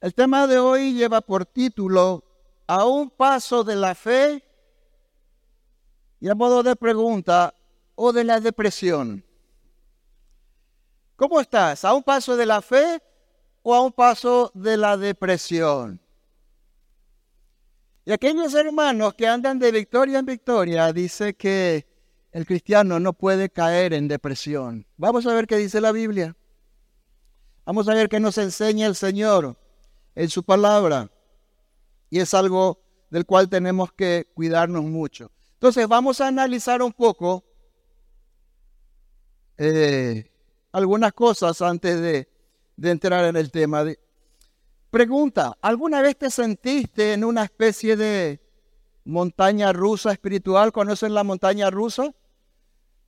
El tema de hoy lleva por título A un paso de la fe y a modo de pregunta o de la depresión. ¿Cómo estás? ¿A un paso de la fe o a un paso de la depresión? Y aquellos hermanos que andan de victoria en victoria dice que el cristiano no puede caer en depresión. Vamos a ver qué dice la Biblia. Vamos a ver qué nos enseña el Señor en su palabra. Y es algo del cual tenemos que cuidarnos mucho. Entonces vamos a analizar un poco eh, algunas cosas antes de, de, entrar en el tema. Pregunta, ¿alguna vez te sentiste en una especie de montaña rusa espiritual? ¿Conocen la montaña rusa?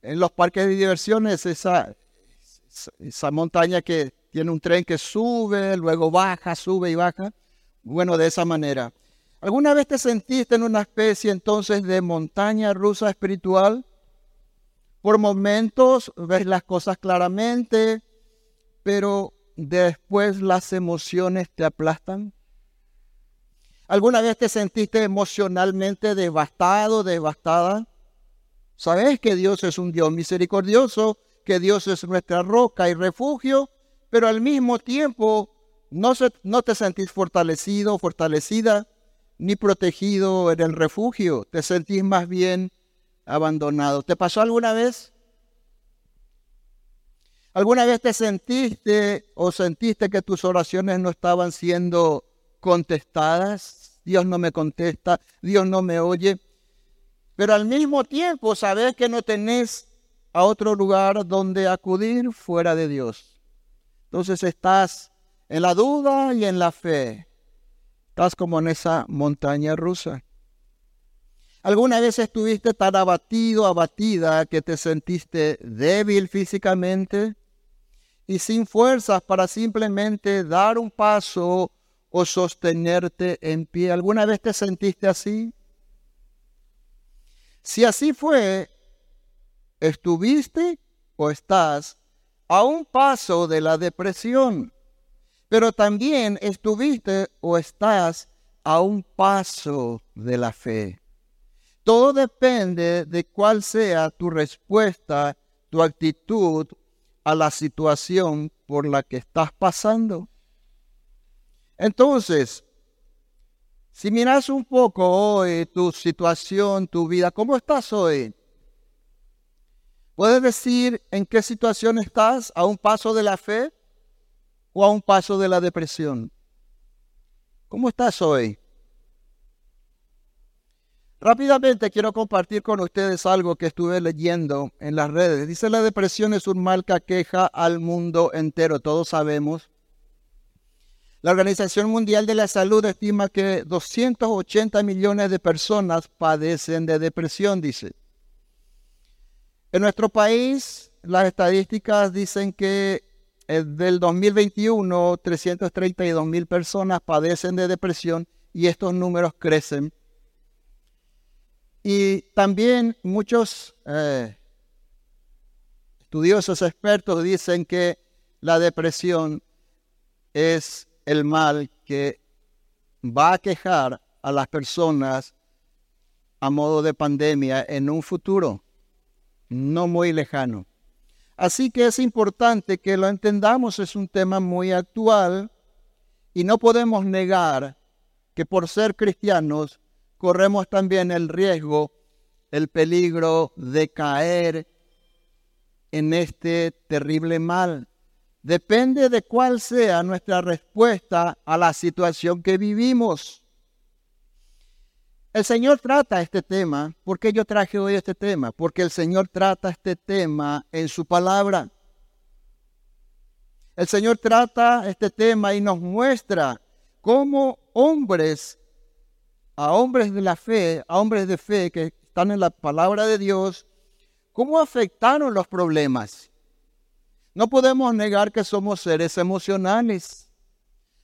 En los parques de diversiones, esa montaña que tiene un tren que sube, luego baja, sube y baja. Bueno, de esa manera. ¿Alguna vez te sentiste en una especie entonces de montaña rusa espiritual? Por momentos ves las cosas claramente, pero después las emociones te aplastan. ¿Alguna vez te sentiste emocionalmente devastado, devastada? Sabes que Dios es un Dios misericordioso, que Dios es nuestra roca y refugio, pero al mismo tiempo no, te sentís fortalecido, fortalecida, ni protegido en el refugio, te sentís más bien abandonado. ¿Te pasó alguna vez? ¿Alguna vez te sentiste o sentiste que tus oraciones no estaban siendo contestadas? Dios no me contesta, Dios no me oye. Pero al mismo tiempo sabes que no tenés a otro lugar donde acudir fuera de Dios. Entonces estás en la duda y en la fe. Estás como en esa montaña rusa. ¿Alguna vez estuviste tan abatido, abatida, que te sentiste débil físicamente y sin fuerzas para simplemente dar un paso o sostenerte en pie? ¿Alguna vez te sentiste así? Si así fue, estuviste o estás a un paso de la depresión, pero también estuviste o estás a un paso de la fe. Todo depende de cuál sea tu respuesta, tu actitud a la situación por la que estás pasando. Entonces, si miras un poco hoy tu situación, tu vida, ¿cómo estás hoy? ¿Puedes decir en qué situación estás? ¿A un paso de la fe o a un paso de la depresión? ¿Cómo estás hoy? Rápidamente quiero compartir con ustedes algo que estuve leyendo en las redes. Dice la depresión es un mal que aqueja al mundo entero, todos sabemos. La Organización Mundial de la Salud estima que 280 millones de personas padecen de depresión, dice. En nuestro país, las estadísticas dicen que eh, del 2021, 332 mil personas padecen de depresión y estos números crecen. Y también muchos eh, estudiosos expertos dicen que la depresión es el mal que va a quejar a las personas a modo de pandemia en un futuro no muy lejano. Así que es importante que lo entendamos, es un tema muy actual y no podemos negar que por ser cristianos corremos también el riesgo, el peligro de caer en este terrible mal. Depende de cuál sea nuestra respuesta a la situación que vivimos. El Señor trata este tema. ¿Por qué yo traje hoy este tema? Porque el Señor trata este tema en su palabra. El Señor trata este tema y nos muestra cómo hombres, a hombres de la fe, a hombres de fe que están en la palabra de Dios, cómo afectaron los problemas. No podemos negar que somos seres emocionales,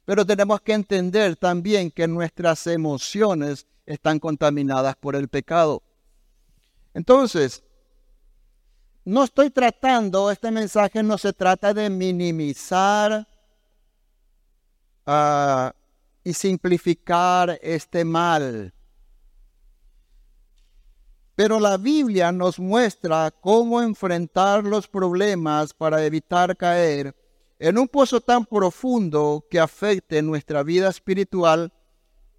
pero tenemos que entender también que nuestras emociones están contaminadas por el pecado. Entonces, no estoy tratando, este mensaje no se trata de minimizar ah, y simplificar este mal. Pero la Biblia nos muestra cómo enfrentar los problemas para evitar caer en un pozo tan profundo que afecte nuestra vida espiritual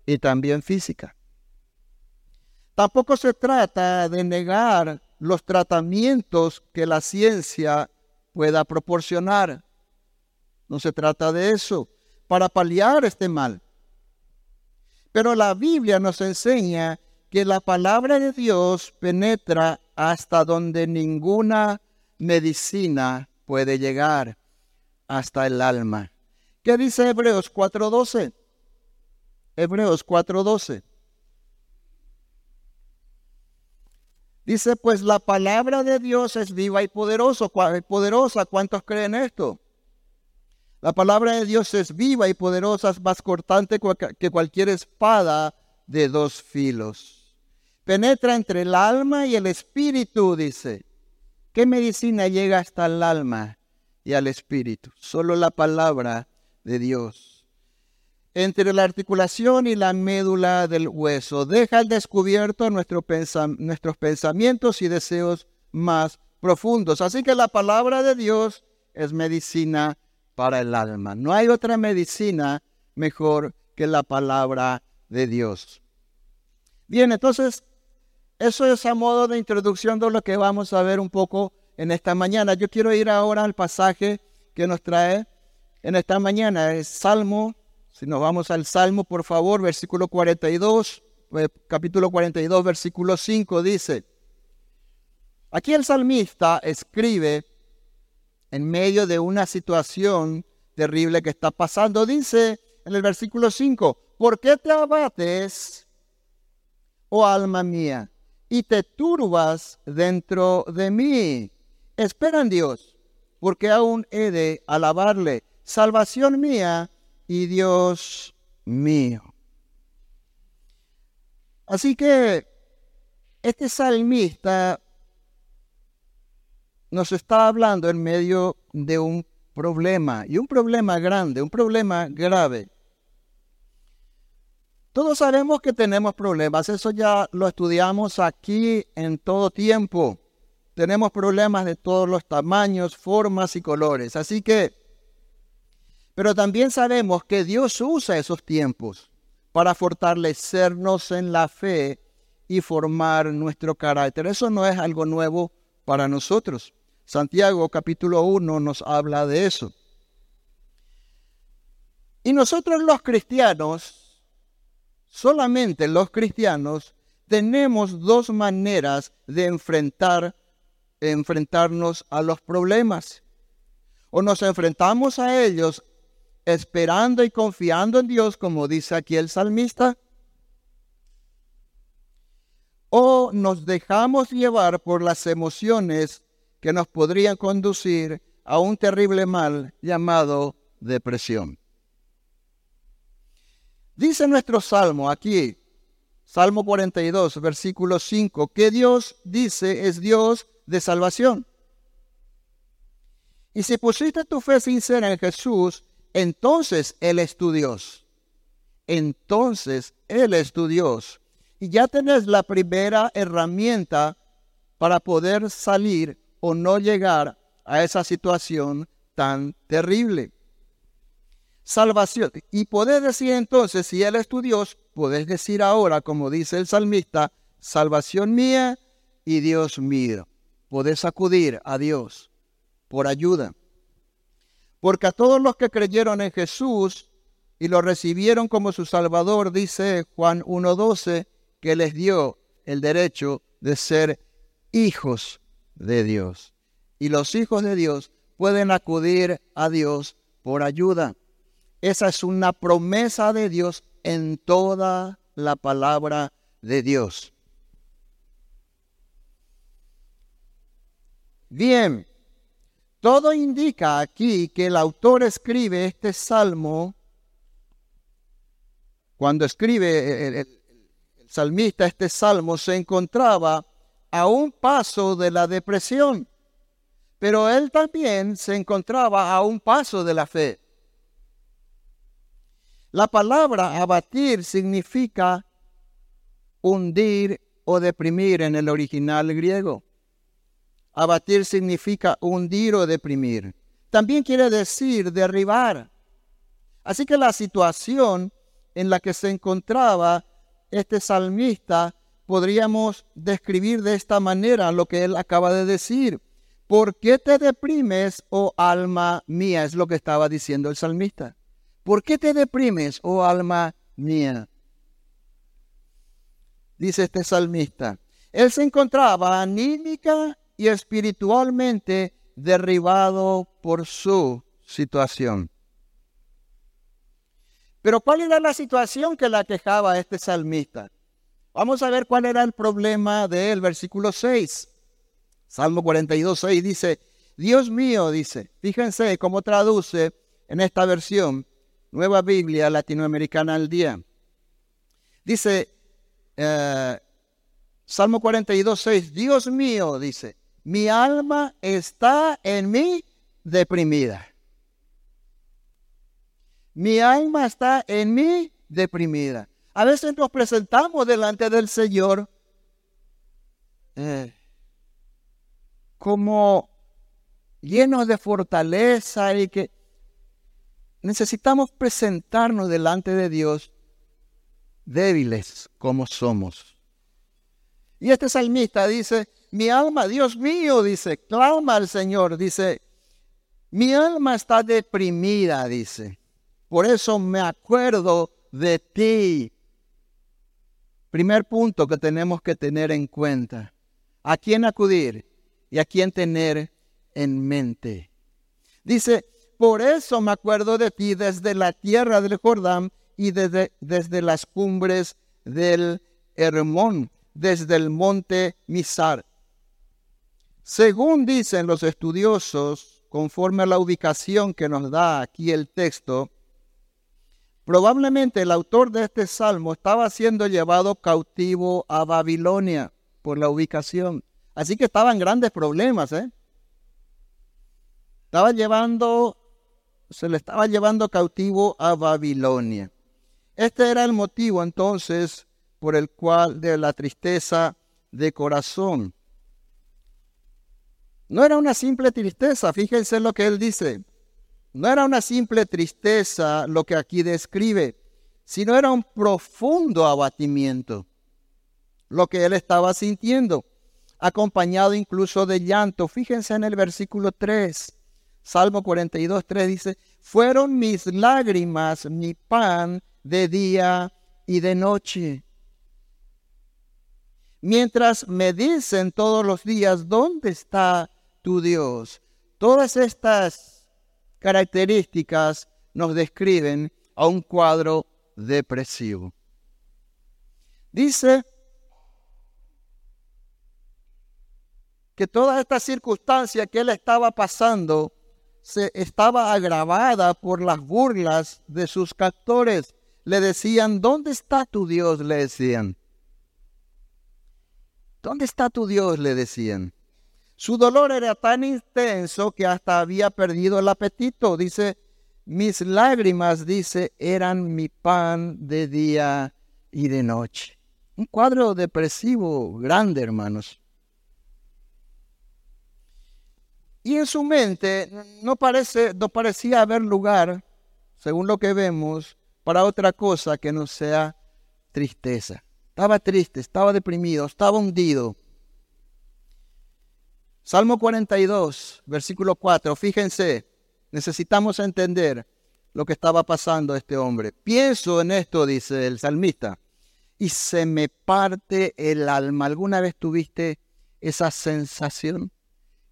y también física. Tampoco se trata de negar los tratamientos que la ciencia pueda proporcionar. No se trata de eso, para paliar este mal. Pero la Biblia nos enseña que la palabra de Dios penetra hasta donde ninguna medicina puede llegar, hasta el alma. ¿Qué dice Hebreos 4.12? Hebreos 4.12. Dice, pues la palabra de Dios es viva y poderoso, poderosa. ¿Cuántos creen esto? La palabra de Dios es viva y poderosa, es más cortante que cualquier espada de dos filos. Penetra entre el alma y el espíritu, dice. ¿Qué medicina llega hasta el alma y al espíritu? Solo la palabra de Dios. Entre la articulación y la médula del hueso, deja al descubierto nuestros pensamientos y deseos más profundos. Así que la palabra de Dios es medicina para el alma. No hay otra medicina mejor que la palabra de Dios. Bien, entonces, eso es a modo de introducción de lo que vamos a ver un poco en esta mañana. Yo quiero ir ahora al pasaje que nos trae en esta mañana. Es Salmo, si nos vamos al Salmo, por favor, versículo 42, eh, capítulo 42, versículo 5 dice, aquí el salmista escribe en medio de una situación terrible que está pasando. Dice en el versículo 5, ¿por qué te abates, oh alma mía, y te turbas dentro de mí? Espera en Dios, porque aún he de alabarle, salvación mía y Dios mío. Así que este salmista nos está hablando en medio de un problema, y un problema grande, un problema grave. Todos sabemos que tenemos problemas, eso ya lo estudiamos aquí en todo tiempo. Tenemos problemas de todos los tamaños, formas y colores. Así que, pero también sabemos que Dios usa esos tiempos para fortalecernos en la fe y formar nuestro carácter. Eso no es algo nuevo para nosotros. Santiago capítulo 1 nos habla de eso. Y nosotros los cristianos, solamente los cristianos, tenemos dos maneras de enfrentar, enfrentarnos a los problemas. O nos enfrentamos a ellos esperando y confiando en Dios, como dice aquí el salmista, o nos dejamos llevar por las emociones que nos podrían conducir a un terrible mal llamado depresión. Dice nuestro salmo aquí, Salmo 42, versículo 5, que Dios dice es Dios de salvación. Y si pusiste tu fe sincera en Jesús, entonces Él es tu Dios. Entonces Él es tu Dios. Y ya tenés la primera herramienta para poder salir o no llegar a esa situación tan terrible. Salvación. Y podés decir entonces, si Él es tu Dios, podés decir ahora, como dice el salmista, salvación mía y Dios mío. Podés acudir a Dios por ayuda. Porque a todos los que creyeron en Jesús y lo recibieron como su Salvador, dice Juan 1.12, que les dio el derecho de ser hijos de Dios. Y los hijos de Dios pueden acudir a Dios por ayuda. Esa es una promesa de Dios en toda la palabra de Dios. Bien, todo indica aquí que el autor escribe este salmo, cuando escribe el, salmista este salmo, se encontraba a un paso de la depresión, pero él también se encontraba a un paso de la fe. La palabra abatir significa hundir o deprimir en el original griego. Abatir significa hundir o deprimir. También quiere decir derribar. Así que la situación en la que se encontraba este salmista podríamos describir de esta manera lo que él acaba de decir. ¿Por qué te deprimes, oh alma mía? Es lo que estaba diciendo el salmista. ¿Por qué te deprimes, oh alma mía? Dice este salmista. Él se encontraba anímica y espiritualmente derribado por su situación. Pero ¿cuál era la situación que la quejaba a este salmista? Vamos a ver cuál era el problema del versículo 6. Salmo 42, 6 dice, Dios mío, dice, fíjense cómo traduce en esta versión, Nueva Biblia Latinoamericana al día. Dice, eh, Salmo 42, 6, Dios mío, dice, mi alma está en mí deprimida. Mi alma está en mí deprimida. A veces nos presentamos delante del Señor eh, como llenos de fortaleza y que necesitamos presentarnos delante de Dios débiles como somos. Y este salmista dice, mi alma, Dios mío, dice, clama al Señor, dice, mi alma está deprimida, dice. Por eso me acuerdo de ti. Primer punto que tenemos que tener en cuenta. ¿A quién acudir y a quién tener en mente? Dice, por eso me acuerdo de ti desde la tierra del Jordán y desde, desde las cumbres del Hermón, desde el monte Misar. Según dicen los estudiosos, conforme a la ubicación que nos da aquí el texto, Probablemente el autor de este salmo estaba siendo llevado cautivo a Babilonia por la ubicación. Así que estaban grandes problemas, ¿eh? Estaba llevando, se le estaba llevando cautivo a Babilonia. Este era el motivo entonces por el cual de la tristeza de corazón. No era una simple tristeza, fíjense lo que él dice. No era una simple tristeza lo que aquí describe, sino era un profundo abatimiento, lo que él estaba sintiendo, acompañado incluso de llanto. Fíjense en el versículo 3, Salmo 42, 3 dice, fueron mis lágrimas mi pan de día y de noche. Mientras me dicen todos los días, ¿dónde está tu Dios? Todas estas características nos describen a un cuadro depresivo. Dice que toda esta circunstancia que él estaba pasando se estaba agravada por las burlas de sus captores. Le decían, ¿dónde está tu Dios? Le decían. ¿Dónde está tu Dios? Le decían. Su dolor era tan intenso que hasta había perdido el apetito. Dice, mis lágrimas, dice, eran mi pan de día y de noche. Un cuadro depresivo grande, hermanos. Y en su mente no, parece, no parecía haber lugar, según lo que vemos, para otra cosa que no sea tristeza. Estaba triste, estaba deprimido, estaba hundido. Salmo 42, versículo 4. Fíjense, necesitamos entender lo que estaba pasando este hombre. Pienso en esto, dice el salmista, y se me parte el alma. ¿Alguna vez tuviste esa sensación?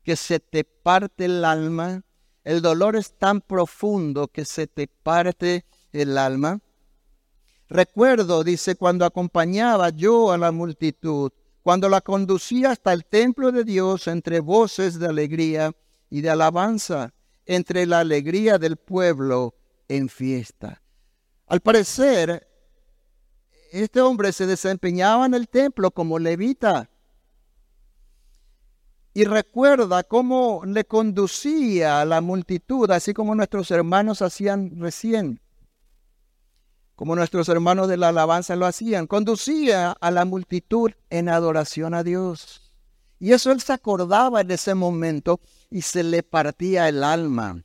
Que se te parte el alma. El dolor es tan profundo que se te parte el alma. Recuerdo, dice, cuando acompañaba yo a la multitud cuando la conducía hasta el templo de Dios entre voces de alegría y de alabanza, entre la alegría del pueblo en fiesta. Al parecer, este hombre se desempeñaba en el templo como levita y recuerda cómo le conducía a la multitud, así como nuestros hermanos hacían recién. Como nuestros hermanos de la alabanza lo hacían, conducía a la multitud en adoración a Dios. Y eso él se acordaba en ese momento y se le partía el alma.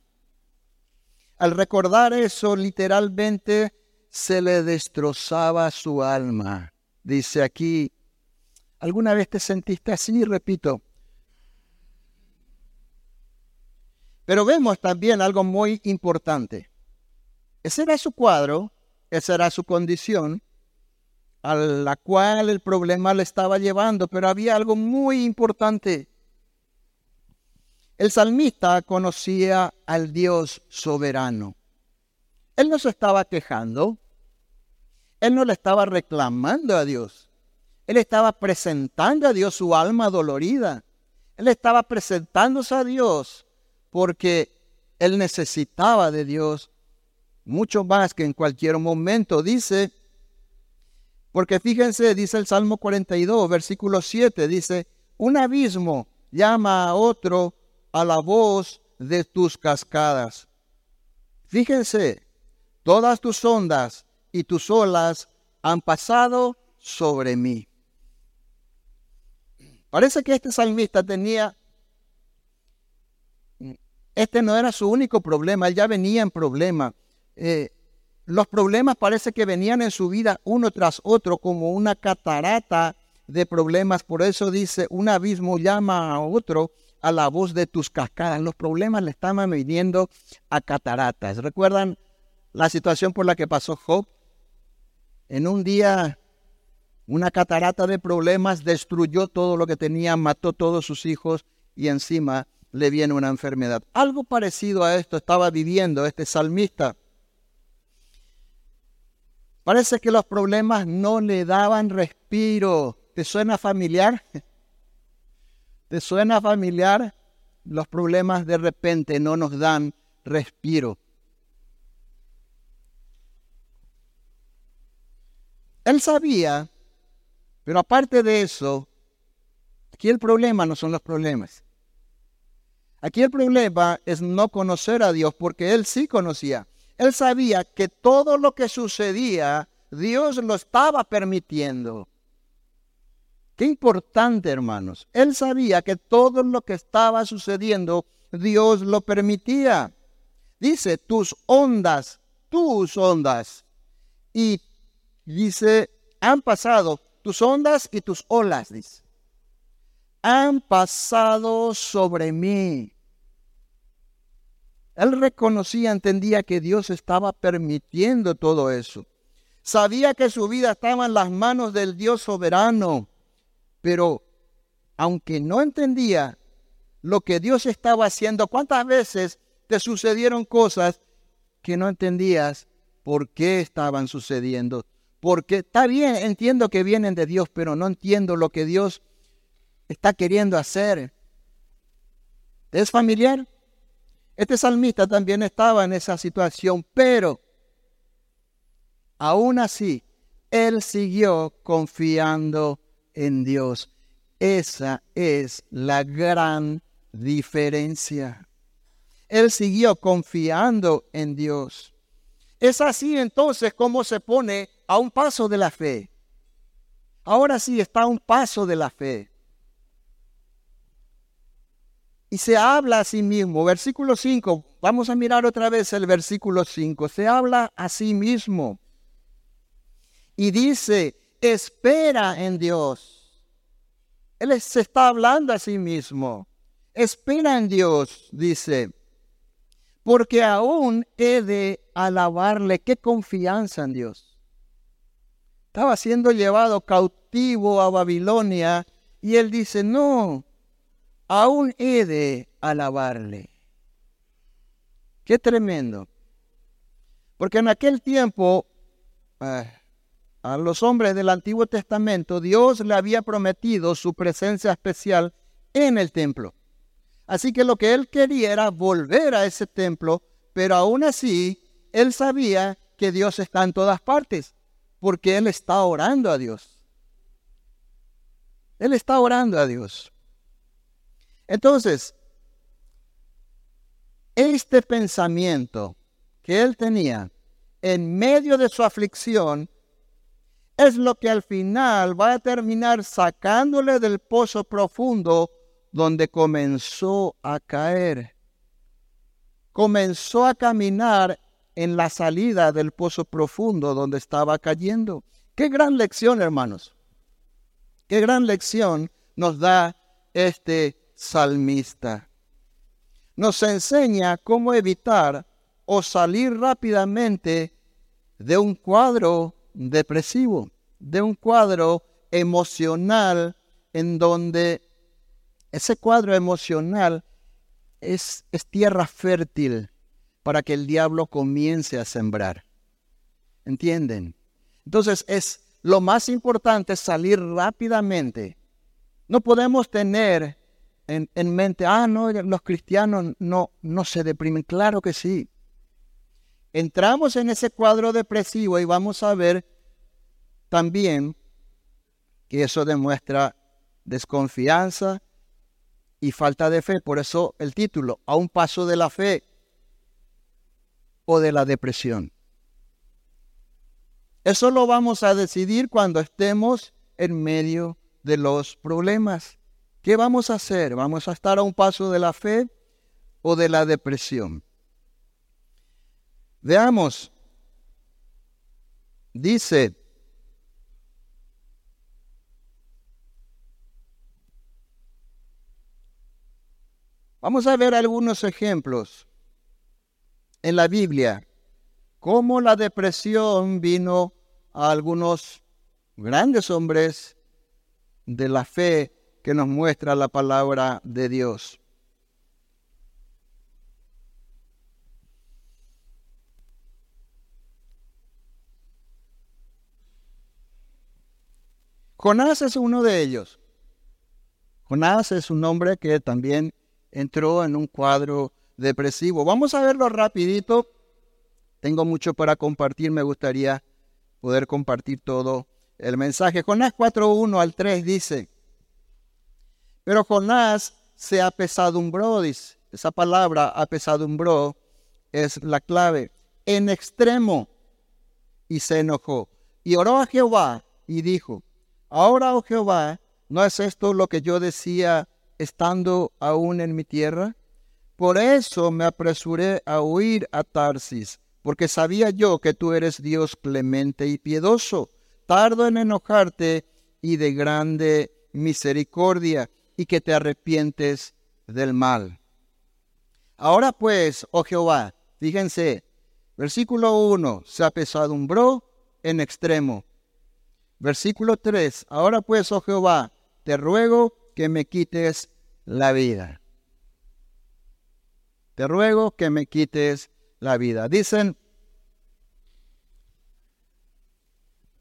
Al recordar eso, literalmente se le destrozaba su alma. Dice aquí, ¿alguna vez te sentiste así? Repito. Pero vemos también algo muy importante. Ese era su cuadro, esa era su condición a la cual el problema le estaba llevando, pero había algo muy importante. El salmista conocía al Dios soberano. Él no se estaba quejando, él no le estaba reclamando a Dios. Él estaba presentando a Dios su alma dolorida. Él estaba presentándose a Dios porque él necesitaba de Dios mucho más que en cualquier momento. Dice, porque fíjense, dice el Salmo 42, versículo 7, dice, un abismo llama a otro a la voz de tus cascadas. Fíjense, todas tus ondas y tus olas han pasado sobre mí. Parece que este salmista tenía, este no era su único problema, él ya venía en problema. Eh, los problemas parece que venían en su vida uno tras otro como una catarata de problemas. Por eso dice, un abismo llama a otro a la voz de tus cascadas. Los problemas le estaban viniendo a cataratas. ¿Recuerdan la situación por la que pasó Job? En un día, una catarata de problemas destruyó todo lo que tenía, mató todos sus hijos y encima le viene una enfermedad. Algo parecido a esto estaba viviendo este salmista. Parece que los problemas no le daban respiro. ¿Te suena familiar? ¿Te suena familiar? Los problemas de repente no nos dan respiro. Él sabía, pero aparte de eso, aquí el problema no son los problemas. Aquí el problema es no conocer a Dios porque él sí conocía. Él sabía que todo lo que sucedía, Dios lo estaba permitiendo. Qué importante, hermanos. Él sabía que todo lo que estaba sucediendo, Dios lo permitía. Dice, tus ondas, tus ondas. Y dice, han pasado tus ondas y tus olas, dice. Han pasado sobre mí. Él reconocía, entendía que Dios estaba permitiendo todo eso. Sabía que su vida estaba en las manos del Dios soberano, pero aunque no entendía lo que Dios estaba haciendo, ¿cuántas veces te sucedieron cosas que no entendías por qué estaban sucediendo? Porque está bien, entiendo que vienen de Dios, pero no entiendo lo que Dios está queriendo hacer. ¿Es familiar? Este salmista también estaba en esa situación, pero aún así, él siguió confiando en Dios. Esa es la gran diferencia. Él siguió confiando en Dios. Es así entonces como se pone a un paso de la fe. Ahora sí está a un paso de la fe y se habla a sí mismo. Versículo 5, vamos a mirar otra vez el versículo 5. Se habla a sí mismo y dice, espera en Dios. Él se está hablando a sí mismo. Espera en Dios, dice, porque aún he de alabarle. Qué confianza en Dios. Estaba siendo llevado cautivo a Babilonia y él dice, no, aún he de alabarle. Qué tremendo. Porque en aquel tiempo, eh, a los hombres del Antiguo Testamento, Dios le había prometido su presencia especial en el templo. Así que lo que él quería era volver a ese templo, pero aún así, él sabía que Dios está en todas partes, porque él está orando a Dios. Él está orando a Dios. Entonces, este pensamiento que él tenía en medio de su aflicción, es lo que al final va a terminar sacándole del pozo profundo donde comenzó a caer. Comenzó a caminar en la salida del pozo profundo donde estaba cayendo. Qué gran lección, hermanos. Qué gran lección nos da este salmista. Nos enseña cómo evitar o salir rápidamente de un cuadro depresivo, de un cuadro emocional en donde ese cuadro emocional es, tierra fértil para que el diablo comience a sembrar. ¿Entienden? Entonces es lo más importante salir rápidamente. No podemos tener en, en, mente, ah, no, los cristianos no, no se deprimen. Claro que sí. Entramos en ese cuadro depresivo y vamos a ver también que eso demuestra desconfianza y falta de fe. Por eso el título, a un paso de la fe o de la depresión. Eso lo vamos a decidir cuando estemos en medio de los problemas. ¿Qué vamos a hacer? ¿Vamos a estar a un paso de la fe o de la depresión? Veamos. Dice, vamos a ver algunos ejemplos en la Biblia cómo la depresión vino a algunos grandes hombres de la fe que nos muestra la palabra de Dios. Jonás es uno de ellos. Jonás es un hombre que también entró en un cuadro depresivo. Vamos a verlo rapidito. Tengo mucho para compartir, me gustaría poder compartir todo el mensaje. Jonás 4.1 al 3 dice, pero Jonás se apesadumbró, dice, esa palabra apesadumbró es la clave, en extremo, y se enojó. Y oró a Jehová y dijo, ahora, oh Jehová, ¿no es esto lo que yo decía estando aún en mi tierra? Por eso me apresuré a huir a Tarsis, porque sabía yo que tú eres Dios clemente y piedoso, tardo en enojarte y de grande misericordia, y que te arrepientes del mal. Ahora pues, oh Jehová, fíjense, versículo 1, se apesadumbró en extremo. Versículo 3, ahora pues, oh Jehová, te ruego que me quites la vida te ruego que me quites la vida. Dicen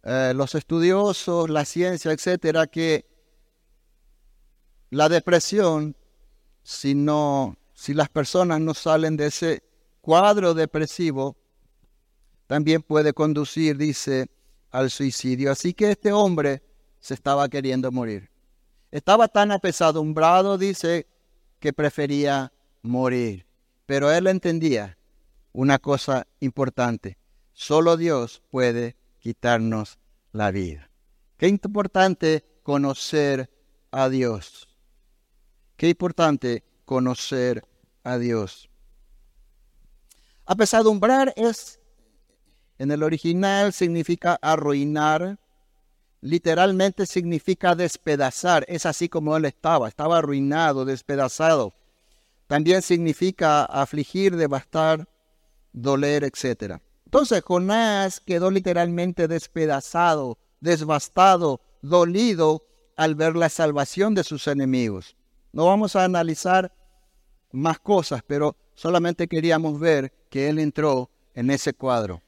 eh, los estudiosos, la ciencia, etcétera, que la depresión, si no, si las personas no salen de ese cuadro depresivo, también puede conducir, dice, al suicidio. Así que este hombre se estaba queriendo morir. Estaba tan apesadumbrado, dice, que prefería morir. Pero él entendía una cosa importante. Solo Dios puede quitarnos la vida. Qué importante conocer a Dios. Qué importante conocer a Dios. Apesadumbrar es, en el original significa arruinar, literalmente significa despedazar. Es así como él estaba, estaba arruinado, despedazado. También significa afligir, devastar, doler, etc. Entonces Jonás quedó literalmente despedazado, devastado, dolido al ver la salvación de sus enemigos. No vamos a analizar más cosas, pero solamente queríamos ver que él entró en ese cuadro.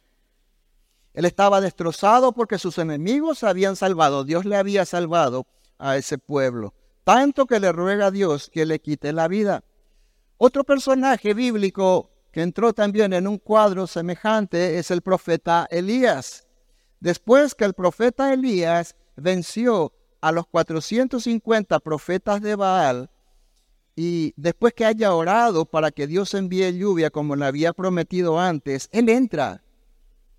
Él estaba destrozado porque sus enemigos habían salvado, Dios le había salvado a ese pueblo, tanto que le ruega a Dios que le quite la vida. Otro personaje bíblico que entró también en un cuadro semejante es el profeta Elías. Después que el profeta Elías venció a los 450 profetas de Baal, y después que haya orado para que Dios envíe lluvia como le había prometido antes, él entra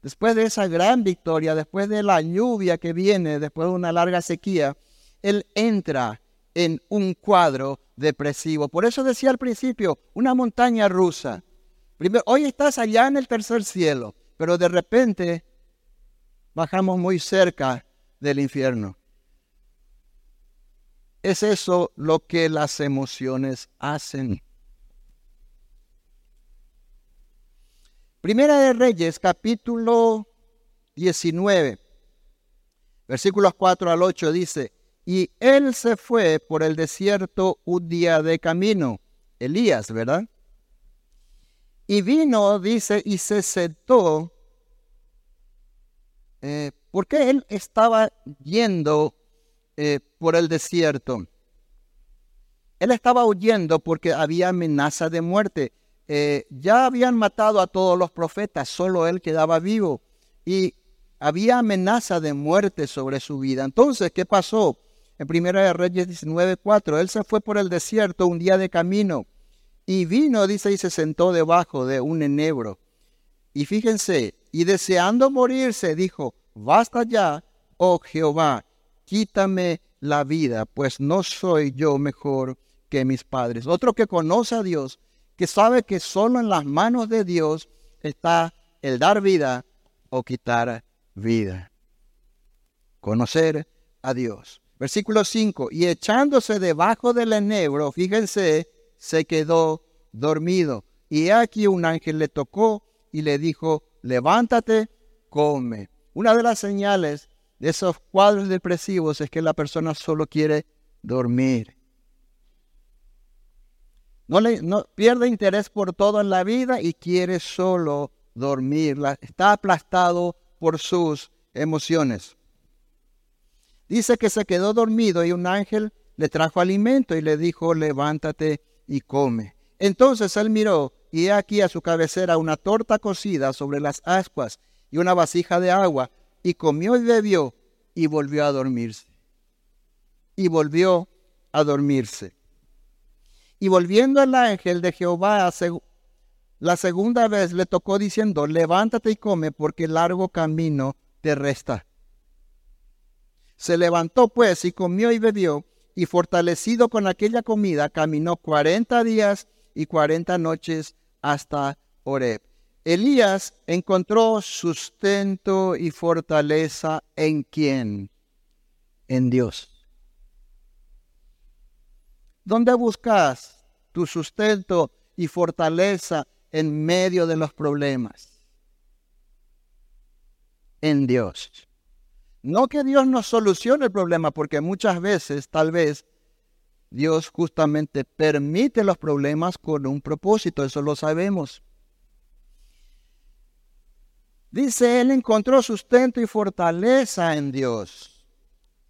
después de esa gran victoria, después de la lluvia que viene, después de una larga sequía, él entra en un cuadro depresivo. Por eso decía al principio, una montaña rusa. Primero, hoy estás allá en el tercer cielo, pero de repente bajamos muy cerca del infierno. Es eso lo que las emociones hacen. Primera de Reyes, capítulo 19, versículos 4 al 8 dice, y él se fue por el desierto un día de camino, Elías, ¿verdad? Y vino, dice, y se sentó, eh, porque él estaba yendo eh, por el desierto. Él estaba huyendo porque había amenaza de muerte. Eh, ya habían matado a todos los profetas, solo él quedaba vivo. Y había amenaza de muerte sobre su vida. Entonces, ¿qué pasó? En Primera de Reyes 19:4, él se fue por el desierto un día de camino y vino, dice, y se sentó debajo de un enebro. Y fíjense, y deseando morirse, dijo, basta ya, oh Jehová, quítame la vida, pues no soy yo mejor que mis padres. Otro que conoce a Dios, que sabe que solo en las manos de Dios está el dar vida o quitar vida. Conocer a Dios. Versículo 5, y echándose debajo del enebro, fíjense, se quedó dormido. Y aquí un ángel le tocó y le dijo, levántate, come. Una de las señales de esos cuadros depresivos es que la persona solo quiere dormir. No, pierde interés por todo en la vida y quiere solo dormir. está aplastado por sus emociones. Dice que se quedó dormido y un ángel le trajo alimento y le dijo, levántate y come. Entonces él miró y he aquí a su cabecera una torta cocida sobre las ascuas y una vasija de agua y comió y bebió y volvió a dormirse. Y volvió a dormirse. Y volviendo al ángel de Jehová la segunda vez le tocó diciendo, levántate y come porque largo camino te resta. Se levantó pues y comió y bebió, y fortalecido con aquella comida, caminó cuarenta días y cuarenta noches hasta Horeb. Elías encontró sustento y fortaleza en quién? En Dios. ¿Dónde buscas tu sustento y fortaleza en medio de los problemas? En Dios. No que Dios nos solucione el problema, porque muchas veces, tal vez, Dios justamente permite los problemas con un propósito, eso lo sabemos. Dice, él encontró sustento y fortaleza en Dios,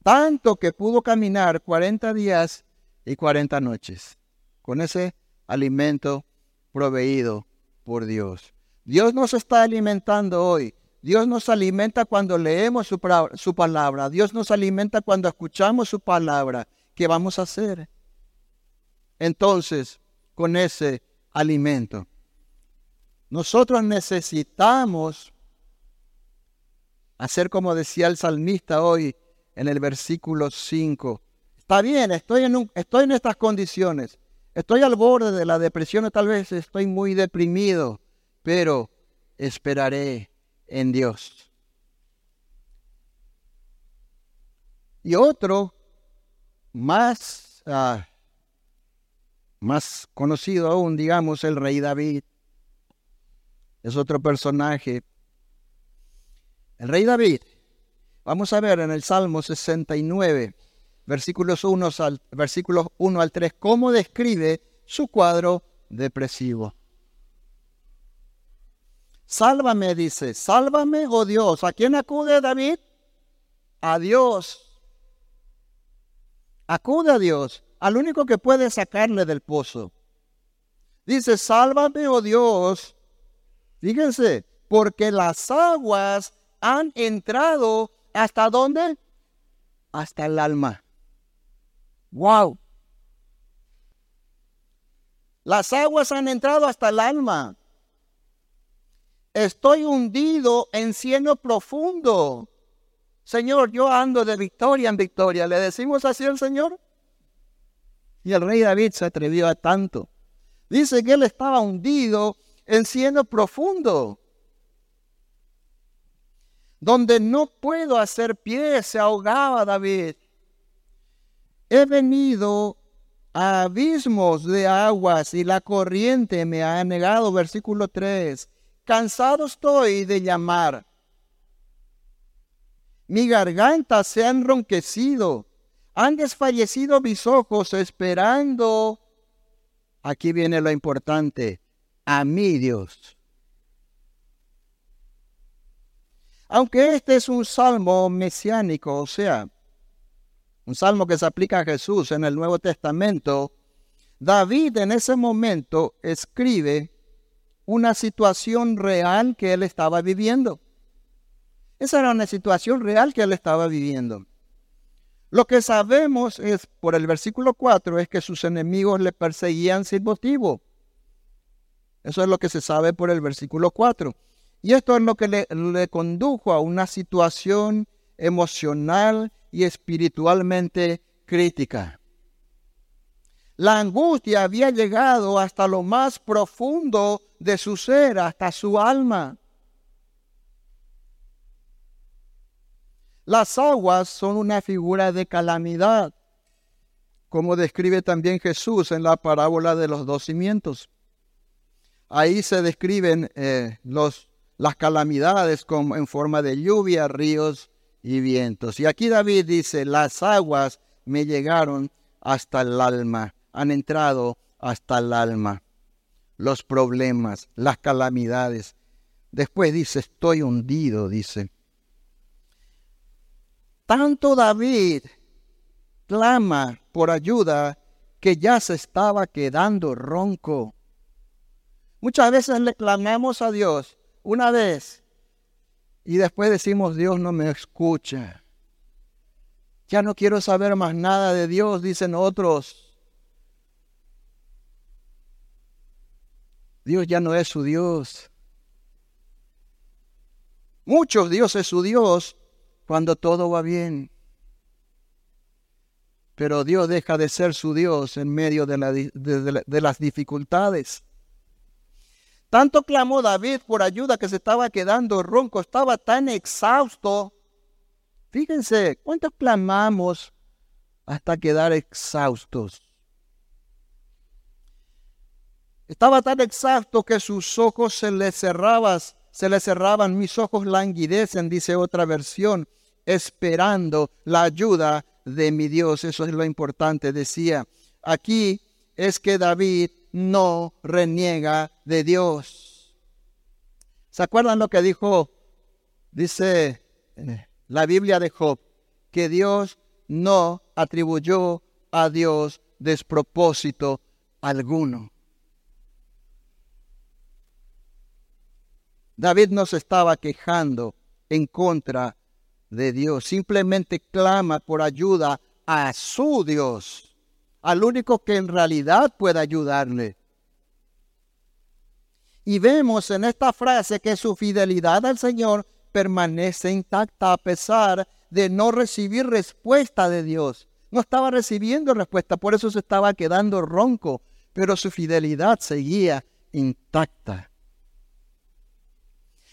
tanto que pudo caminar 40 días y 40 noches con ese alimento proveído por Dios. Dios nos está alimentando hoy Dios nos alimenta cuando leemos su, su, palabra. Dios nos alimenta cuando escuchamos su palabra. ¿Qué vamos a hacer? Entonces, con ese alimento, nosotros necesitamos hacer como decía el salmista hoy en el versículo 5. Está bien, estoy en, un, estoy en estas condiciones. Estoy al borde de la depresión, tal vez estoy muy deprimido, pero esperaré en Dios. Y otro más, ah, más conocido aún, digamos, el rey David. Es otro personaje. El rey David, vamos a ver en el Salmo 69, versículos 1 al, versículos 1 al 3, cómo describe su cuadro depresivo. Sálvame, dice, sálvame, oh Dios. ¿A quién acude David? A Dios. Acude a Dios, al único que puede sacarle del pozo. Dice, sálvame, oh Dios. Fíjense, porque las aguas han entrado hasta dónde? Hasta el alma. Wow. Las aguas han entrado hasta el alma. estoy hundido en cieno profundo. Señor, yo ando de victoria en victoria. ¿Le decimos así al Señor? Y el rey David se atrevió a tanto. Dice que él estaba hundido en cieno profundo, donde no puedo hacer pie, se ahogaba David. He venido a abismos de aguas y la corriente me ha negado. Versículo 3. Cansado estoy de llamar. Mi garganta se ha enronquecido. Han desfallecido mis ojos esperando. Aquí viene lo importante. A mí Dios. Aunque este es un salmo mesiánico, o sea, un salmo que se aplica a Jesús en el Nuevo Testamento, David en ese momento escribe una situación real que él estaba viviendo. Esa era una situación real que él estaba viviendo. Lo que sabemos es, por el versículo 4, es que sus enemigos le perseguían sin motivo. Eso es lo que se sabe por el versículo 4. Y esto es lo que le, condujo a una situación emocional y espiritualmente crítica. La angustia había llegado hasta lo más profundo de su ser, hasta su alma. Las aguas son una figura de calamidad, como describe también Jesús en la parábola de los dos cimientos. Ahí se describen eh, los, las calamidades como en forma de lluvia, ríos y vientos. Y aquí David dice, las aguas me llegaron hasta el alma, han entrado hasta el alma. Los problemas, las calamidades. Después dice, estoy hundido, dice. Tanto David clama por ayuda que ya se estaba quedando ronco. Muchas veces le clamamos a Dios una vez y después decimos, Dios no me escucha. Ya no quiero saber más nada de Dios, dicen otros. Dios ya no es su Dios. Muchos Dios es su Dios cuando todo va bien. Pero Dios deja de ser su Dios en medio de, de, las dificultades. Tanto clamó David por ayuda que se estaba quedando ronco, estaba tan exhausto. Fíjense, ¿cuántos clamamos hasta quedar exhaustos? Estaba tan exhausto que sus ojos se le cerraban se le cerraban, mis ojos languidecen, dice otra versión, esperando la ayuda de mi Dios. Eso es lo importante, decía. Aquí es que David no reniega de Dios. ¿Se acuerdan lo que dijo? Dice eh, la Biblia de Job, que Dios no atribuyó a Dios despropósito alguno. David no se estaba quejando en contra de Dios, simplemente clama por ayuda a su Dios, al único que en realidad puede ayudarle. Y vemos en esta frase que su fidelidad al Señor permanece intacta a pesar de no recibir respuesta de Dios. No estaba recibiendo respuesta, por eso se estaba quedando ronco, pero su fidelidad seguía intacta.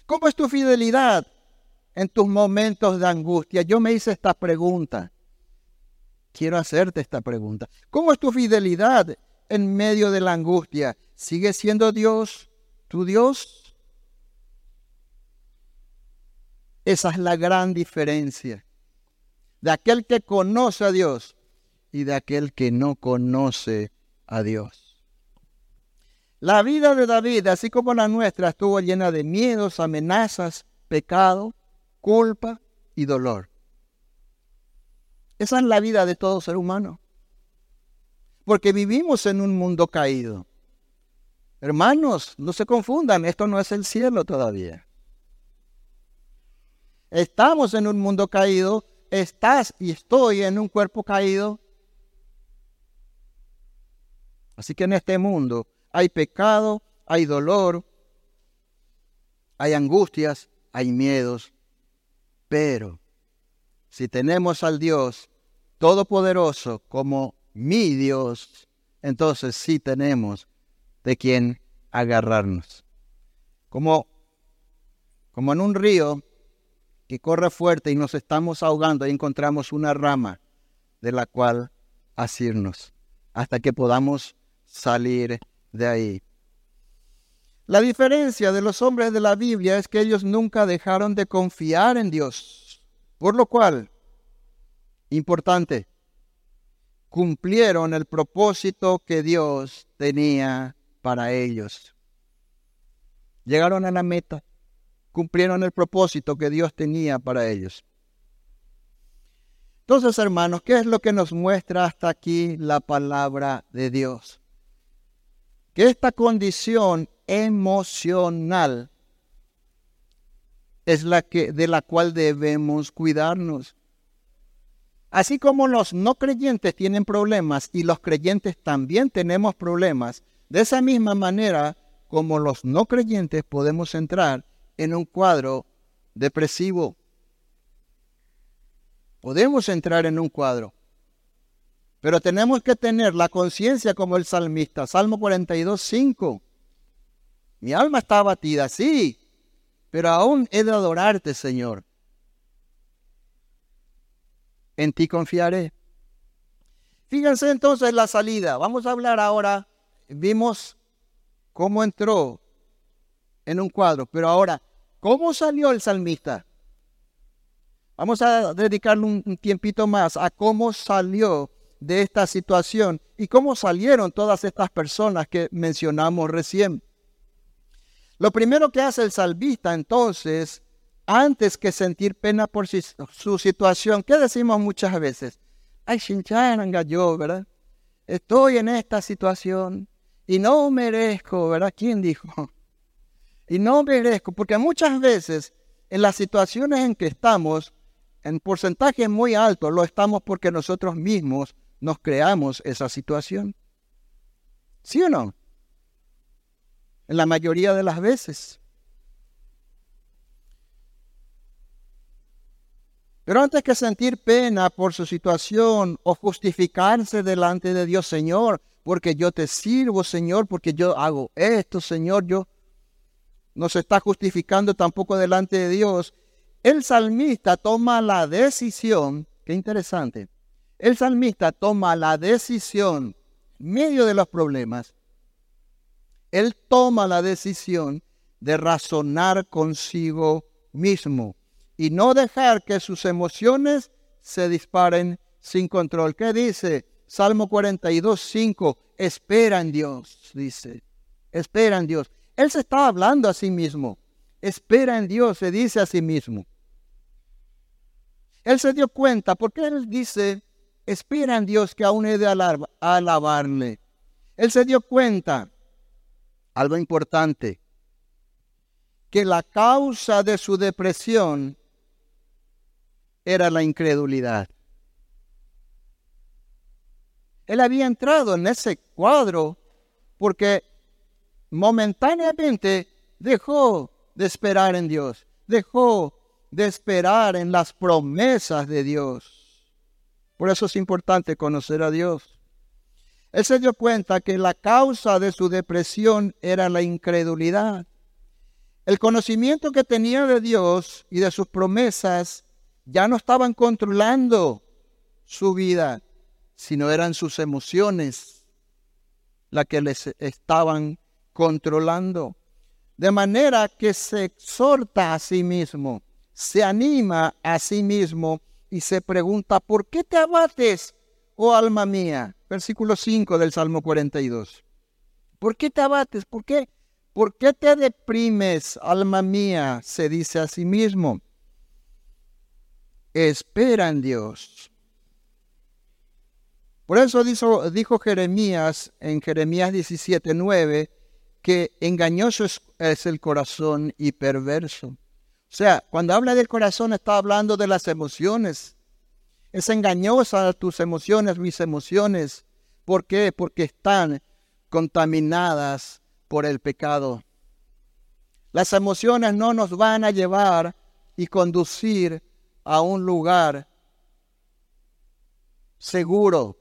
¿Cómo es tu fidelidad en tus momentos de angustia? Yo me hice esta pregunta. Quiero hacerte esta pregunta. ¿Cómo es tu fidelidad en medio de la angustia? ¿Sigue siendo Dios tu Dios? Esa es la gran diferencia de aquel que conoce a Dios y de aquel que no conoce a Dios. La vida de David, así como la nuestra, estuvo llena de miedos, amenazas, pecado, culpa y dolor. Esa es la vida de todo ser humano. Porque vivimos en un mundo caído. Hermanos, no se confundan, esto no es el cielo todavía. Estamos en un mundo caído, estás y estoy en un cuerpo caído. Así que en este mundo hay pecado, hay dolor, hay angustias, hay miedos, pero si tenemos al Dios Todopoderoso como mi Dios, entonces sí tenemos de quien agarrarnos. Como, como en un río que corre fuerte y nos estamos ahogando y encontramos una rama de la cual asirnos hasta que podamos salir de ahí. La diferencia de los hombres de la Biblia es que ellos nunca dejaron de confiar en Dios, por lo cual, importante, cumplieron el propósito que Dios tenía para ellos. Llegaron a la meta, cumplieron el propósito que Dios tenía para ellos. Entonces, hermanos, ¿qué es lo que nos muestra hasta aquí la palabra de Dios? Que esta condición emocional es la que de la cual debemos cuidarnos. Así como los no creyentes tienen problemas y los creyentes también tenemos problemas, de esa misma manera como los no creyentes podemos entrar en un cuadro depresivo. Podemos entrar en un cuadro. Pero tenemos que tener la conciencia como el salmista. Salmo 42, 5. Mi alma está abatida, sí, pero aún he de adorarte, Señor. En ti confiaré. Fíjense entonces la salida. Vamos a hablar ahora. Vimos cómo entró en un cuadro, pero ahora, ¿cómo salió el salmista? Vamos a dedicarle un, tiempito más a cómo salió de esta situación y cómo salieron todas estas personas que mencionamos recién. Lo primero que hace el salvista entonces, antes que sentir pena por su, situación, ¿qué decimos muchas veces? Ay, shincharanga yo, ¿verdad? Estoy en esta situación y no merezco, ¿verdad? ¿Quién dijo? Y no merezco, porque muchas veces en las situaciones en que estamos, en porcentaje muy alto lo estamos porque nosotros mismos nos creamos esa situación. ¿Sí o no? En la mayoría de las veces. Pero antes que sentir pena por su situación o justificarse delante de Dios, Señor, porque yo te sirvo, Señor, porque yo hago esto, Señor, yo no se está justificando tampoco delante de Dios. El salmista toma la decisión, qué interesante, el salmista toma la decisión medio de los problemas, él toma la decisión de razonar consigo mismo y no dejar que sus emociones se disparen sin control. ¿Qué dice? Salmo 42, 5, espera en Dios, dice, espera en Dios. Él se está hablando a sí mismo, espera en Dios, se dice a sí mismo. Él se dio cuenta, porque él dice, espera en Dios que aún he de alabarle. Él se dio cuenta, algo importante, que la causa de su depresión era la incredulidad. Él había entrado en ese cuadro porque momentáneamente dejó de esperar en Dios, dejó de esperar en las promesas de Dios. Por eso es importante conocer a Dios. Él se dio cuenta que la causa de su depresión era la incredulidad. El conocimiento que tenía de Dios y de sus promesas ya no estaban controlando su vida, sino eran sus emociones las que les estaban controlando. De manera que se exhorta a sí mismo se anima a sí mismo y se pregunta, ¿por qué te abates, oh alma mía? Versículo 5 del Salmo 42. ¿Por qué te abates? ¿Por qué? ¿Por qué te deprimes, alma mía? Se dice a sí mismo. Espera en Dios. Por eso dijo, Jeremías en Jeremías 17:9 que engañoso es el corazón y perverso. O sea, cuando habla del corazón está hablando de las emociones. Es engañosa tus emociones, mis emociones. ¿Por qué? Porque están contaminadas por el pecado. Las emociones no nos van a llevar y conducir a un lugar seguro.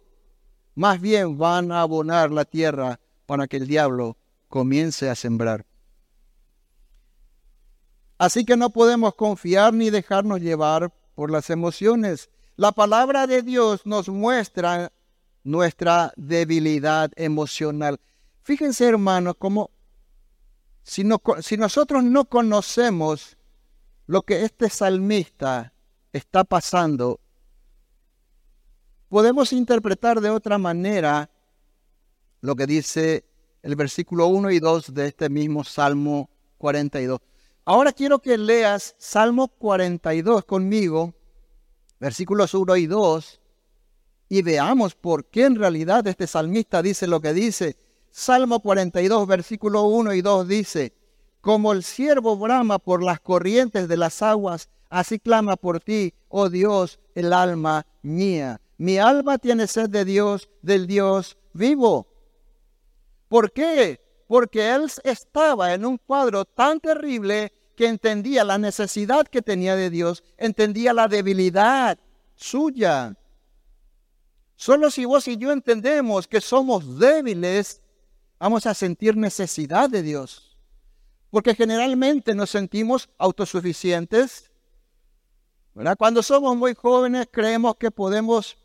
Más bien van a abonar la tierra para que el diablo comience a sembrar. Así que no podemos confiar ni dejarnos llevar por las emociones. La palabra de Dios nos muestra nuestra debilidad emocional. Fíjense, hermanos, como si, si nosotros no conocemos lo que este salmista está pasando, podemos interpretar de otra manera lo que dice el versículo 1 y 2 de este mismo Salmo 42. Ahora quiero que leas Salmo 42 conmigo, versículos 1 y 2, y veamos por qué en realidad este salmista dice lo que dice. Salmo 42, versículo 1 y 2 dice, como el siervo brama por las corrientes de las aguas, así clama por ti, oh Dios, el alma mía. Mi alma tiene sed de Dios, del Dios vivo. ¿Por qué? Porque él estaba en un cuadro tan terrible que entendía la necesidad que tenía de Dios, entendía la debilidad suya. Solo si vos y yo entendemos que somos débiles, vamos a sentir necesidad de Dios. Porque generalmente nos sentimos autosuficientes. Cuando somos muy jóvenes creemos que podemos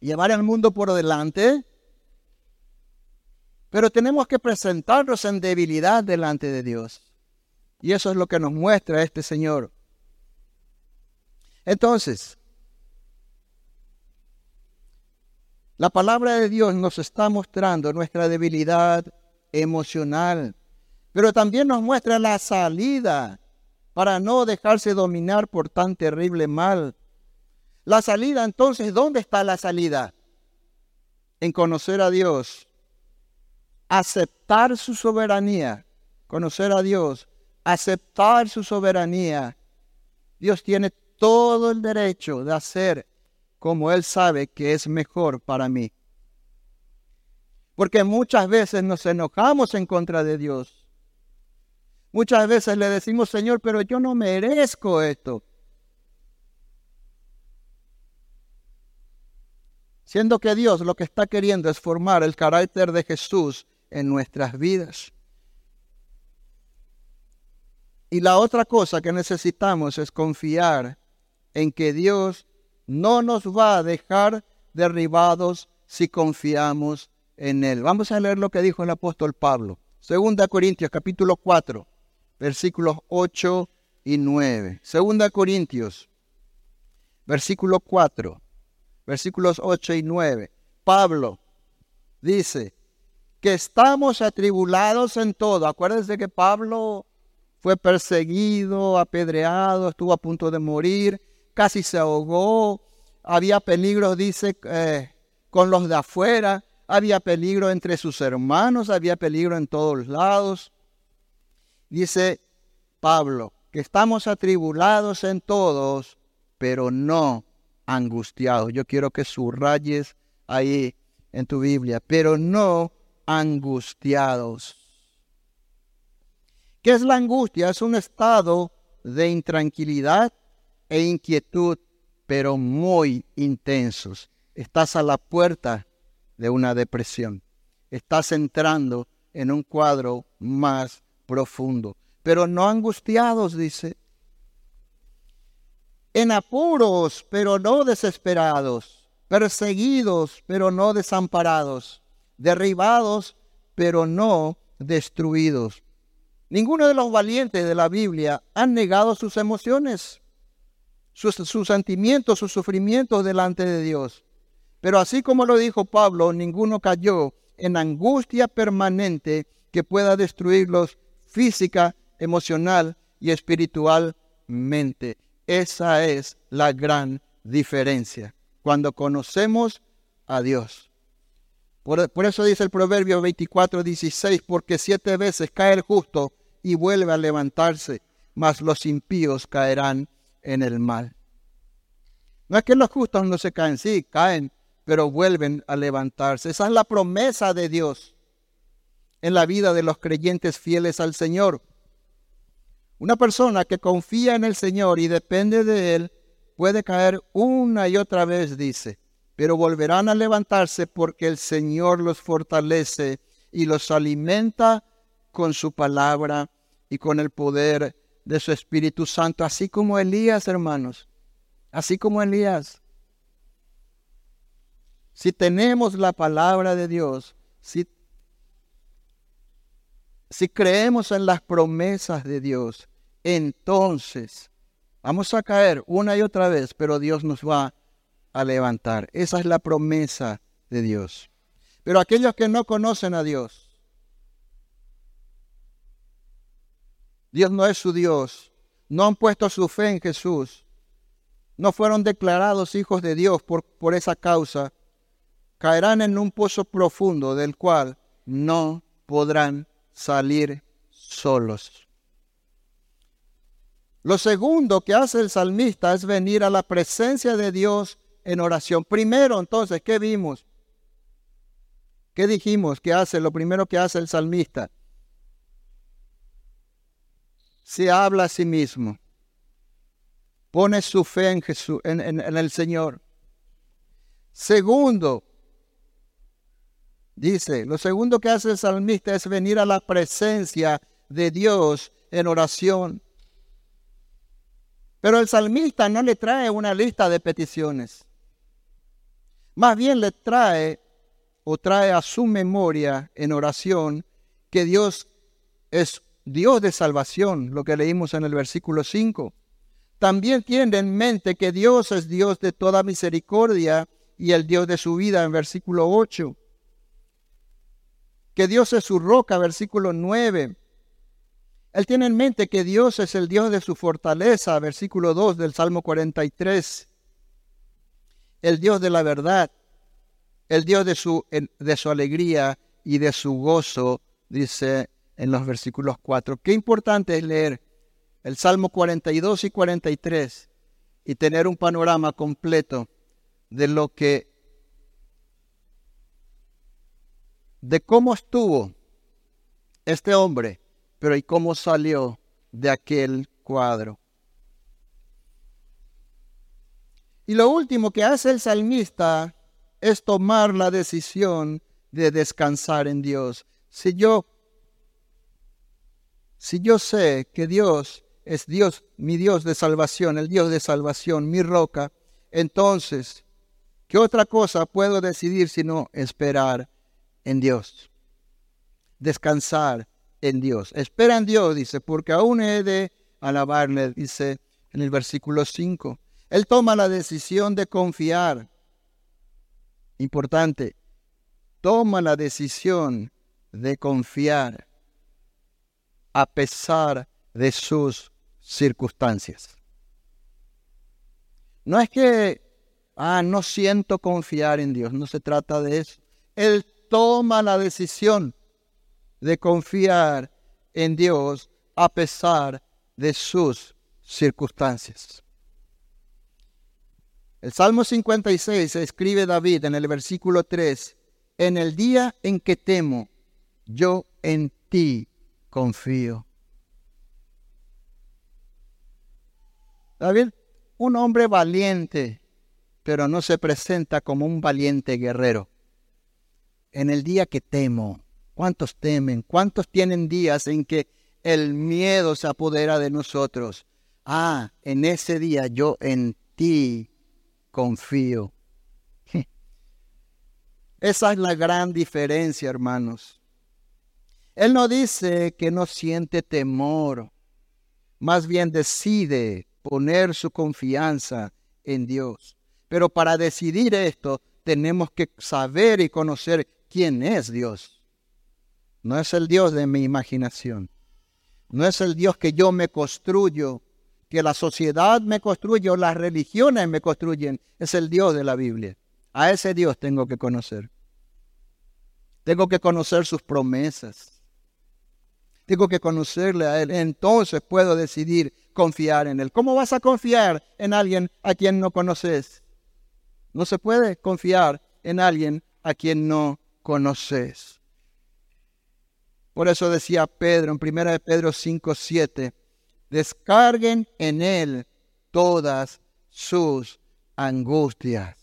llevar el mundo por delante. Pero tenemos que presentarnos en debilidad delante de Dios. Y eso es lo que nos muestra este Señor. Entonces, la palabra de Dios nos está mostrando nuestra debilidad emocional pero también nos muestra la salida para no dejarse dominar por tan terrible mal. La salida, entonces, ¿dónde está la salida? En conocer a Dios, aceptar su soberanía, conocer a Dios, aceptar su soberanía. Dios tiene todo el derecho de hacer como Él sabe que es mejor para mí. Porque muchas veces nos enojamos en contra de Dios Muchas veces le decimos, Señor, pero yo no merezco esto. Siendo que Dios lo que está queriendo es formar el carácter de Jesús en nuestras vidas. Y la otra cosa que necesitamos es confiar en que Dios no nos va a dejar derribados si confiamos en Él. Vamos a leer lo que dijo el apóstol Pablo. Segunda Corintios capítulo 4 versículos 8 y 9. Segunda Corintios, versículo 4, versículos 8 y 9. Pablo dice que estamos atribulados en todo. Acuérdense que Pablo fue perseguido, apedreado, estuvo a punto de morir, casi se ahogó, había peligro, dice, eh, con los de afuera, había peligro entre sus hermanos, había peligro en todos lados. Dice Pablo que estamos atribulados en todos, pero no angustiados. Yo quiero que subrayes ahí en tu Biblia, pero no angustiados. ¿Qué es la angustia? Es un estado de intranquilidad e inquietud, pero muy intensos. Estás a la puerta de una depresión. Estás entrando en un cuadro más profundo, pero no angustiados, dice. En apuros, pero no desesperados, perseguidos, pero no desamparados, derribados, pero no destruidos. Ninguno de los valientes de la Biblia han negado sus emociones, sus, sus sentimientos, sus sufrimientos delante de Dios. Pero así como lo dijo Pablo, ninguno cayó en angustia permanente que pueda destruirlos física, emocional y espiritualmente. Esa es la gran diferencia cuando conocemos a Dios. Por, eso dice el Proverbio 24, 16, porque siete veces cae el justo y vuelve a levantarse, mas los impíos caerán en el mal. No es que los justos no se caen, sí, caen, pero vuelven a levantarse. Esa es la promesa de Dios en la vida de los creyentes fieles al Señor. Una persona que confía en el Señor y depende de Él puede caer una y otra vez, dice, pero volverán a levantarse porque el Señor los fortalece y los alimenta con su palabra y con el poder de su Espíritu Santo, así como Elías, hermanos, así como Elías. Si tenemos la palabra de Dios, si, si creemos en las promesas de Dios, entonces vamos a caer una y otra vez, pero Dios nos va a levantar. Esa es la promesa de Dios. Pero aquellos que no conocen a Dios, Dios no es su Dios, no han puesto su fe en Jesús, no fueron declarados hijos de Dios por, por esa causa, caerán en un pozo profundo del cual no podrán salir solos. Lo segundo que hace el salmista es venir a la presencia de Dios en oración. Primero, entonces, ¿qué vimos? ¿Qué dijimos que hace? Lo primero que hace el salmista. Se habla a sí mismo. Pone su fe en Jesús, en, en el Señor. Segundo, dice, lo segundo que hace el salmista es venir a la presencia de Dios en oración. Pero el salmista no le trae una lista de peticiones. Más bien le trae o trae a su memoria en oración que Dios es Dios de salvación, lo que leímos en el versículo 5. También tiene en mente que Dios es Dios de toda misericordia y el Dios de su vida en versículo 8. Que Dios es su roca, versículo 9. Él tiene en mente que Dios es el Dios de su fortaleza, versículo 2 del Salmo 43. El Dios de la verdad, el Dios de su, de su alegría y de su gozo, dice en los versículos 4. Qué importante es leer el Salmo 42 y 43 y tener un panorama completo de lo que, de cómo estuvo este hombre pero ¿y cómo salió de aquel cuadro? Y lo último que hace el salmista es tomar la decisión de descansar en Dios. Si yo si yo sé que Dios es Dios, mi Dios de salvación, el Dios de salvación, mi roca, entonces, ¿qué otra cosa puedo decidir sino esperar en Dios? Descansar en Dios. Espera en Dios, dice, porque aún he de alabarle, dice en el versículo 5. Él toma la decisión de confiar. Importante, toma la decisión de confiar a pesar de sus circunstancias. No es que, ah, no siento confiar en Dios, no se trata de eso. Él toma la decisión de confiar en Dios a pesar de sus circunstancias. El Salmo 56 escribe David en el versículo 3, en el día en que temo, yo en ti confío. David, un hombre valiente, pero no se presenta como un valiente guerrero. En el día que temo, ¿Cuántos temen? ¿Cuántos tienen días en que el miedo se apodera de nosotros? Ah, en ese día yo en ti confío. Esa es la gran diferencia, hermanos. Él no dice que no siente temor, más bien decide poner su confianza en Dios. Pero para decidir esto tenemos que saber y conocer quién es Dios. No es el Dios de mi imaginación. No es el Dios que yo me construyo, que la sociedad me construye o las religiones me construyen. Es el Dios de la Biblia. A ese Dios tengo que conocer. Tengo que conocer sus promesas. Tengo que conocerle a Él. Entonces puedo decidir confiar en Él. ¿Cómo vas a confiar en alguien a quien no conoces? No se puede confiar en alguien a quien no conoces. Por eso decía Pedro en 1 Pedro 5, 7, descarguen en Él todas sus angustias.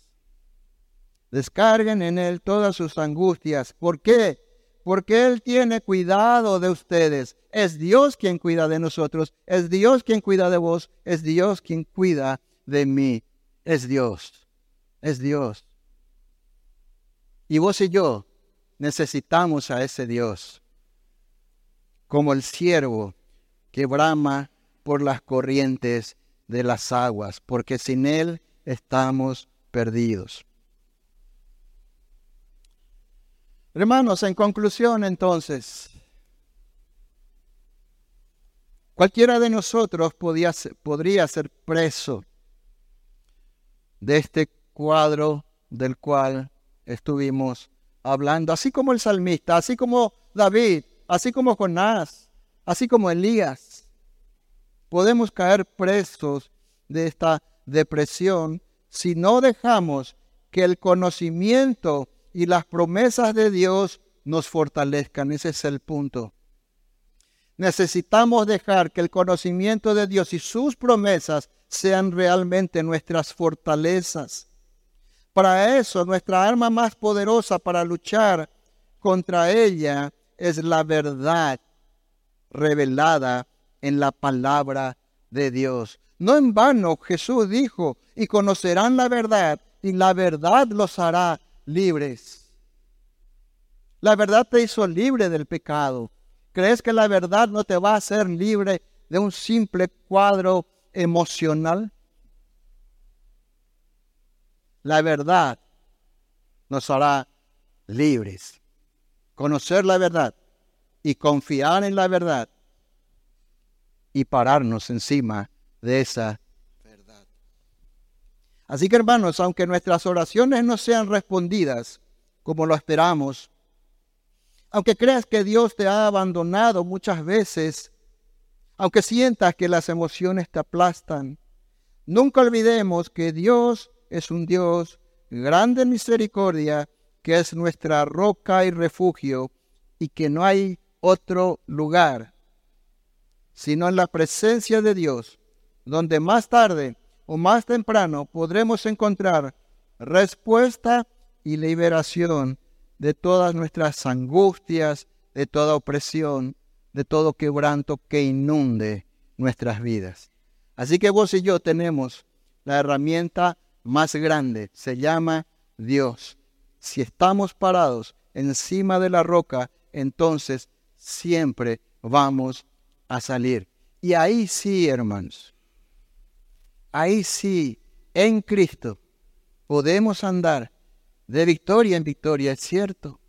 Descarguen en Él todas sus angustias. ¿Por qué? Porque Él tiene cuidado de ustedes. Es Dios quien cuida de nosotros. Es Dios quien cuida de vos. Es Dios quien cuida de mí. Es Dios. Es Dios. Y vos y yo necesitamos a ese Dios. Como el siervo que brama por las corrientes de las aguas, porque sin Él estamos perdidos. Hermanos, en conclusión entonces, cualquiera de nosotros podría ser preso de este cuadro del cual estuvimos hablando, así como el salmista, así como David, así como Jonás, así como Elías. Podemos caer presos de esta depresión si no dejamos que el conocimiento y las promesas de Dios nos fortalezcan. Ese es el punto. Necesitamos dejar que el conocimiento de Dios y sus promesas sean realmente nuestras fortalezas. Para eso, nuestra arma más poderosa para luchar contra ella es la verdad revelada en la palabra de Dios. No en vano Jesús dijo, y conocerán la verdad, y la verdad los hará libres. La verdad te hizo libre del pecado. ¿Crees que la verdad no te va a hacer libre de un simple cuadro emocional? La verdad nos hará libres. Conocer la verdad y confiar en la verdad y pararnos encima de esa verdad. Así que hermanos, aunque nuestras oraciones no sean respondidas como lo esperamos, aunque creas que Dios te ha abandonado muchas veces, aunque sientas que las emociones te aplastan, nunca olvidemos que Dios es un Dios grande en misericordia, que es nuestra roca y refugio, y que no hay otro lugar sino en la presencia de Dios, donde más tarde o más temprano podremos encontrar respuesta y liberación de todas nuestras angustias, de toda opresión, de todo quebranto que inunde nuestras vidas. Así que vos y yo tenemos la herramienta más grande, se llama Dios. Si estamos parados encima de la roca, entonces siempre vamos a salir. Y ahí sí, hermanos, ahí sí, en Cristo, podemos andar de victoria en victoria, es cierto.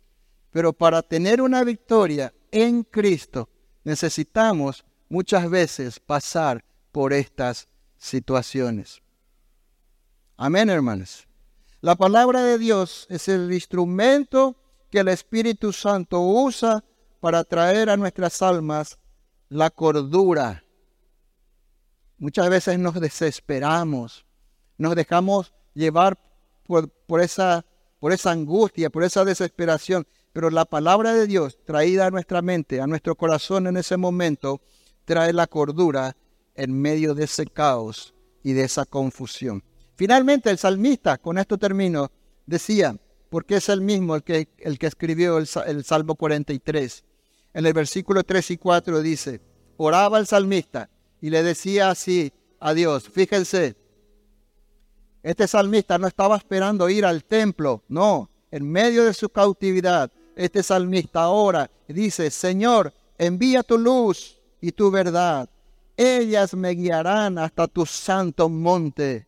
Pero para tener una victoria en Cristo, necesitamos muchas veces pasar por estas situaciones. Amén, hermanos. La palabra de Dios es el instrumento que el Espíritu Santo usa para traer a nuestras almas la cordura. Muchas veces nos desesperamos, nos dejamos llevar por, por, esa, angustia, por esa desesperación. Pero la palabra de Dios traída a nuestra mente, a nuestro corazón en ese momento, trae la cordura en medio de ese caos y de esa confusión. Finalmente el salmista, con esto termino, decía, porque es el mismo el que, el que escribió el, el Salmo 43 en el versículo 3 y 4 dice, oraba el salmista y le decía así a Dios, fíjense, este salmista no estaba esperando ir al templo, no, en medio de su cautividad, este salmista ora y dice, Señor, envía tu luz y tu verdad, ellas me guiarán hasta tu santo monte,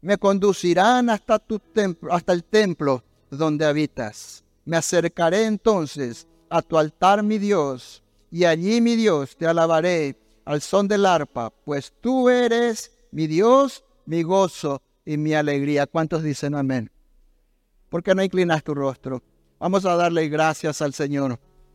me conducirán hasta, tu templo, hasta el templo donde habitas. Me acercaré entonces a tu altar, mi Dios, y allí, mi Dios, te alabaré al son del arpa, pues tú eres mi Dios, mi gozo y mi alegría. ¿Cuántos dicen amén? ¿Por qué no inclinas tu rostro? Vamos a darle gracias al Señor